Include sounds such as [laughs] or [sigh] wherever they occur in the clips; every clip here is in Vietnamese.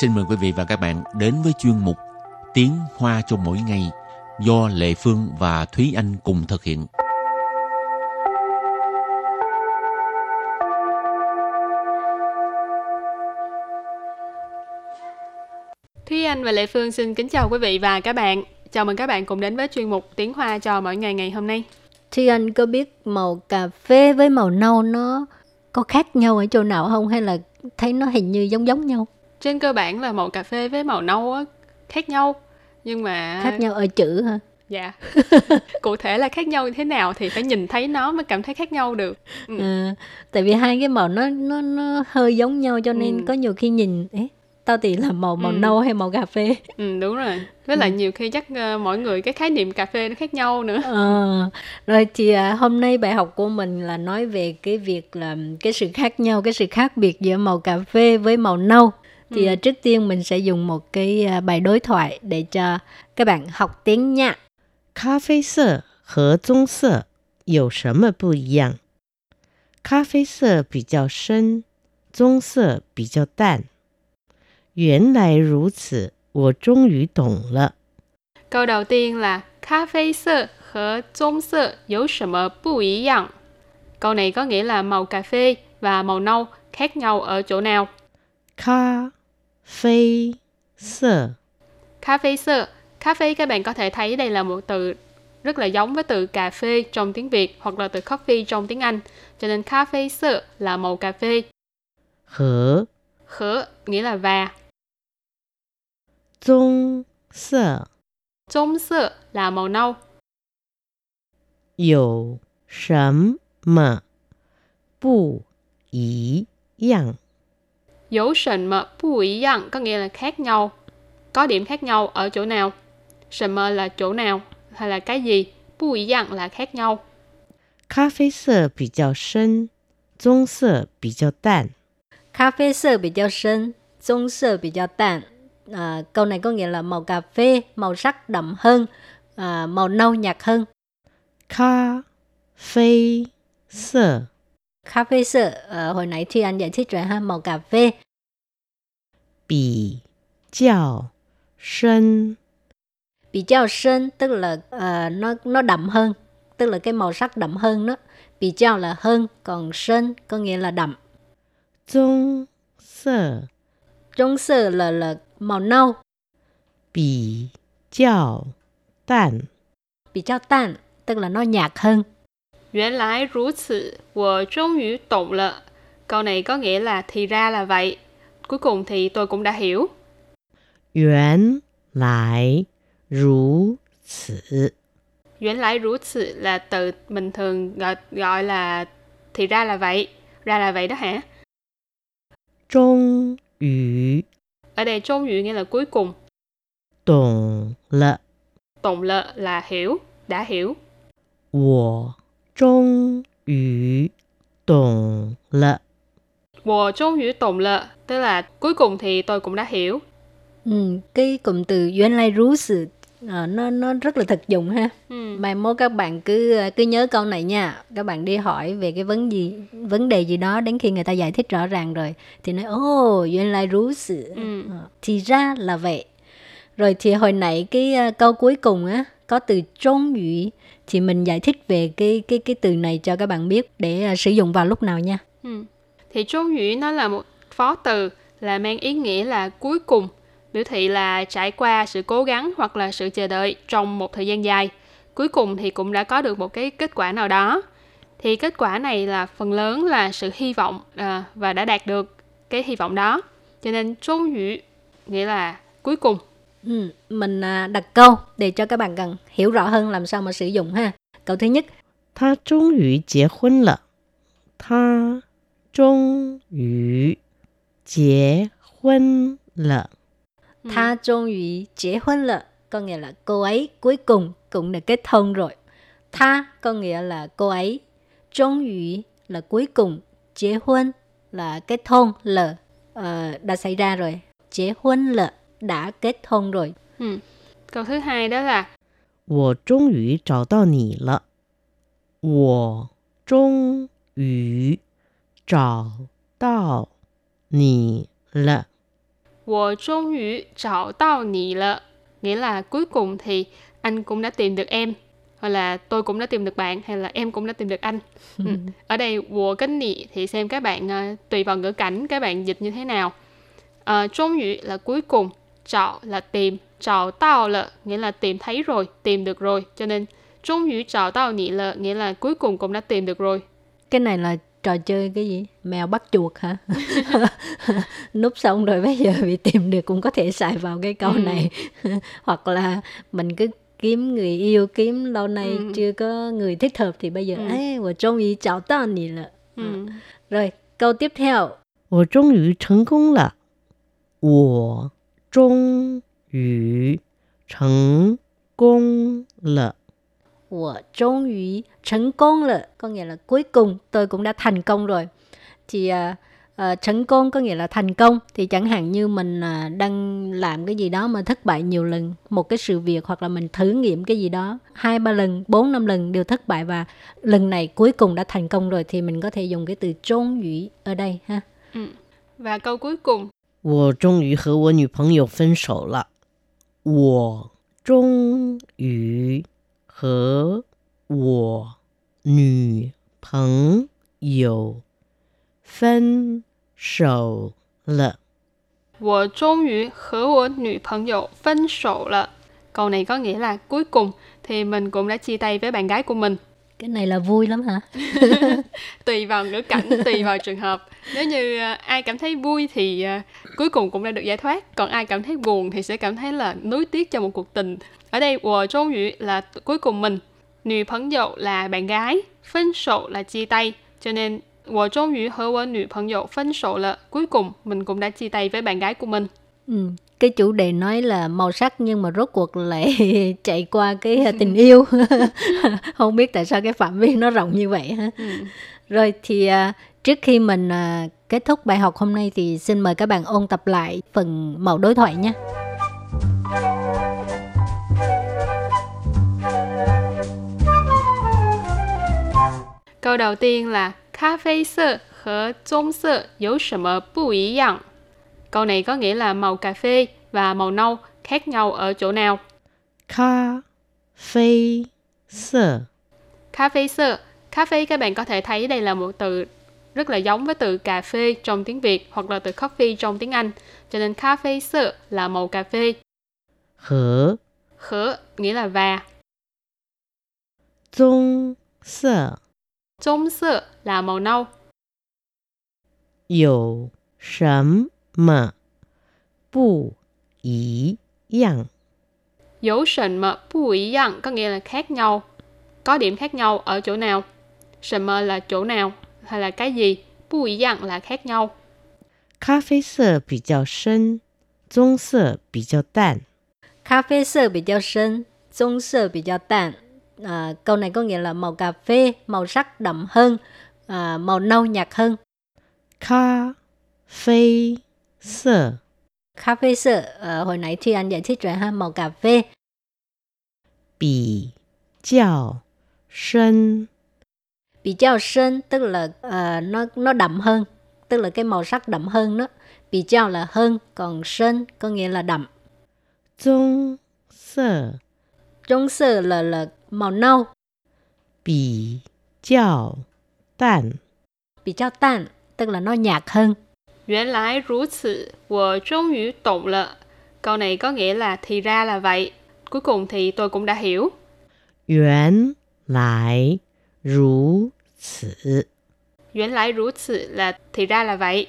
xin mời quý vị và các bạn đến với chuyên mục Tiếng Hoa cho mỗi ngày do Lệ Phương và Thúy Anh cùng thực hiện. Thúy Anh và Lệ Phương xin kính chào quý vị và các bạn. Chào mừng các bạn cùng đến với chuyên mục Tiếng Hoa cho mỗi ngày ngày hôm nay. Thúy Anh có biết màu cà phê với màu nâu nó có khác nhau ở chỗ nào không hay là thấy nó hình như giống giống nhau? Trên cơ bản là màu cà phê với màu nâu á, khác nhau. Nhưng mà... Khác nhau ở chữ hả? Dạ. [laughs] Cụ thể là khác nhau như thế nào thì phải nhìn thấy nó mới cảm thấy khác nhau được. Ừ. À, tại vì hai cái màu nó nó nó hơi giống nhau cho nên ừ. có nhiều khi nhìn ấy tao thì là màu màu ừ. nâu hay màu cà phê ừ đúng rồi với lại ừ. nhiều khi chắc uh, mỗi người cái khái niệm cà phê nó khác nhau nữa ờ, rồi thì uh, hôm nay bài học của mình là nói về cái việc là cái sự khác nhau cái sự khác biệt giữa màu cà phê với màu nâu thì ừ. uh, trước tiên mình sẽ dùng một cái uh, bài đối thoại để cho các bạn học tiếng nha 咖啡色和棕色有什么不一样？咖啡色比较深，棕色比较淡。原来如此，我终于懂了。Câu đầu tiên là 咖啡色和棕色有什么不一样? Câu này có nghĩa là màu cà phê và màu nâu khác nhau ở chỗ nào? Cà Phê sơ Cà phê sơ Cà phê các bạn có thể thấy đây là một từ rất là giống với từ cà phê trong tiếng Việt hoặc là từ coffee trong tiếng Anh. Cho nên cà phê sơ là màu cà phê. Hở Hở nghĩa là và. trung sơ trung sơ là màu nâu. Yêu sấm mà bù ý yang 有什么不一样 có nghĩa là khác nhau. Có điểm khác nhau ở chỗ nào? 什么 là chỗ nào hay là cái gì? 不一样 là khác nhau. 咖啡色比较深，棕色比较淡。咖啡色比较深，棕色比较淡。à, câu này có nghĩa là màu cà phê màu sắc đậm hơn à, màu nâu nhạt hơn cà phê sơ cà phê sơ à, hồi nãy thì anh giải thích rồi ha màu cà phê bị较深bị较深 tức là uh, nó nó đậm hơn tức là cái màu sắc đậm hơn đó bị chao là hơn còn sơn có nghĩa là đậm trung sơ trung sơ là là màu nâu. Bì较淡. Bì较淡, tức là nó nhạt hơn. 原来如此，我终于懂了. Câu này có nghĩa là thì ra là vậy. Cuối cùng thì tôi cũng đã hiểu. 原来如此.原来如此 là từ mình thường gọi, gọi là thì ra là vậy. Ra là vậy đó hả? 终于 ở đây trung ngữ nghĩa là cuối cùng. Tổng lợ. Tổng lợ là hiểu, đã hiểu. 我 终于懂了。我终于懂了, tức là cuối cùng thì tôi cũng đã hiểu. Ừ, cái cụm từ原来如此à, nó nó rất là thực dụng ha. Ừ. Mai mốt các bạn cứ cứ nhớ câu này nha. Các bạn đi hỏi về cái vấn gì vấn đề gì đó đến khi người ta giải thích rõ ràng rồi thì nói ô oh, 原来如此. Ừ. À, thì ra là vậy. Rồi thì hồi nãy cái uh, câu cuối cùng á có từ trung ngữ thì mình giải thích về cái cái cái từ này cho các bạn biết để uh, sử dụng vào lúc nào nha. Ừ. Thì trung ngữ nó là một phó từ là mang ý nghĩa là cuối cùng biểu thị là trải qua sự cố gắng hoặc là sự chờ đợi trong một thời gian dài. Cuối cùng thì cũng đã có được một cái kết quả nào đó. Thì kết quả này là phần lớn là sự hy vọng à, và đã đạt được cái hy vọng đó. Cho nên trung ngữ nghĩa là cuối cùng. Ừ, mình à, đặt câu để cho các bạn cần hiểu rõ hơn làm sao mà sử dụng ha. Câu thứ nhất. Ta trung yu kết hôn lợ. Ta trung yu kết hôn lợ. Ừ. Ta trung yu kết hôn lợ. Có nghĩa là cô ấy cuối cùng cũng đã kết hôn rồi. Ta có nghĩa là cô ấy. Trung yu là cuối cùng. Kết hôn là kết hôn lợ. Ờ, đã xảy ra rồi. Kết hôn lợ đã kết hôn rồi. Ừ. Câu thứ hai đó là 我终于找到你了。我终于找到你了。 我终于找到你了 nghĩa là cuối cùng thì anh cũng đã tìm được em hoặc là tôi cũng đã tìm được bạn hay là em cũng đã tìm được anh [laughs] ừ. ở đây wo cái nị thì xem các bạn uh, tùy vào ngữ cảnh các bạn dịch như thế nào uh, trung ngữ là cuối cùng trọ là tìm trọ tao là nghĩa là tìm thấy rồi tìm được rồi cho nên trung ngữ trọ tao nị là nghĩa là cuối cùng cũng đã tìm được rồi cái này là trò chơi cái gì mèo bắt chuột hả [laughs] núp xong rồi bây giờ bị tìm được cũng có thể xài vào cái câu ừ. này [laughs] hoặc là mình cứ kiếm người yêu kiếm lâu nay ừ. chưa có người thích hợp thì bây giờ ừ. ấy 我终于找到你了 ừ. rồi câu tiếp theo 我终于成功了我 终于成功了我终于成功了 có nghĩa là cuối cùng tôi cũng đã thành công rồi thì uh, uh, thành công có nghĩa là thành công thì chẳng hạn như mình uh, đang làm cái gì đó mà thất bại nhiều lần một cái sự việc hoặc là mình thử nghiệm cái gì đó hai ba lần bốn năm lần đều thất bại và lần này cuối cùng đã thành công rồi thì mình có thể dùng cái từ trốn ủy ở đây ha ừ. và câu cuối cùng 我终于和我女朋友分手了。我终于和我女朋友分手了。我终于和我女朋友分手了。Câu này có nghĩa là cuối cùng thì mình cũng đã chia tay với bạn gái của mình. cái này là vui lắm hả? [laughs] Tùy vào ngữ cảnh, tùy vào trường hợp. Nếu như ờ, ai cảm thấy vui thì ờ, cuối cùng cũng đã được giải thoát. Còn ai cảm thấy buồn thì sẽ cảm thấy là nuối tiếc cho một cuộc tình. Ở đây của trong ngữ là cuối cùng mình. Nữ phấn dậu là bạn gái phân sổ là chia tay. Cho nên của trong ngữ hứa với nữ phấn dậu phân sổ là cuối cùng mình cũng đã chia tay với bạn gái của mình. Ừ. Cái chủ đề nói là màu sắc nhưng mà rốt cuộc lại [laughs] chạy qua cái à, tình yêu. [laughs] Không biết tại sao cái phạm vi nó rộng như vậy ha. Ừ. Rồi thì uh, trước khi mình uh, kết thúc bài học hôm nay thì xin mời các bạn ôn tập lại phần mẫu đối thoại nhé. Câu đầu tiên là 咖啡色和棕色有什么不一样 Câu này có nghĩa là màu cà phê và màu nâu khác nhau ở chỗ nào? Cà phê sơ Cà phê sơ Cà phê các bạn có thể thấy đây là một từ rất là giống với từ cà phê trong tiếng Việt hoặc là từ coffee trong tiếng Anh. Cho nên cà phê sơ là màu cà phê. Hở Hở nghĩa là và. trung sơ trung sơ là màu nâu. Yêu sấm 么不一样？有什么不一样 có nghĩa là khác nhau. Có điểm khác nhau ở chỗ nào? 什么 là chỗ nào hay là cái gì? 不一样 là khác nhau. 咖啡色比较深，棕色比较淡。咖啡色比较深，棕色比较淡。à, câu này có nghĩa là màu cà phê màu sắc đậm hơn à, màu nâu nhạt hơn cà phê sơ cà phê sơ à, hồi nãy thì anh giải thích rồi ha màu cà phê bị较深bị较深 tức là uh, nó nó đậm hơn tức là cái màu sắc đậm hơn đó bị chao là hơn còn sơn có nghĩa là đậm trung sơ trung sơ là là màu nâu. Bì chào tàn. Bì chào tàn, tức là nó nhạt hơn. 原来如此，我终于懂了. Câu này có nghĩa là thì ra là vậy. Cuối cùng thì tôi cũng đã hiểu. 原来如此.原来如此 là thì ra là vậy.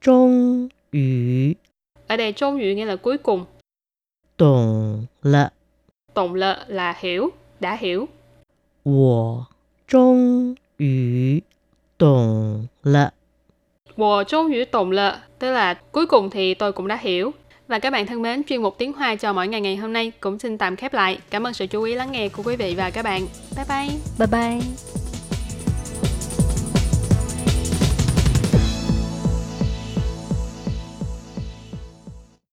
终于 Ở đây 终于 nghĩa là cuối cùng. 懂了 Tổng lợ là hiểu, đã hiểu. 我终于懂了。 Wo chung yu tụng lợ, tức là cuối cùng thì tôi cũng đã hiểu. Và các bạn thân mến, chuyên mục tiếng Hoa cho mỗi ngày ngày hôm nay cũng xin tạm khép lại. Cảm ơn sự chú ý lắng nghe của quý vị và các bạn. Bye bye. Bye bye.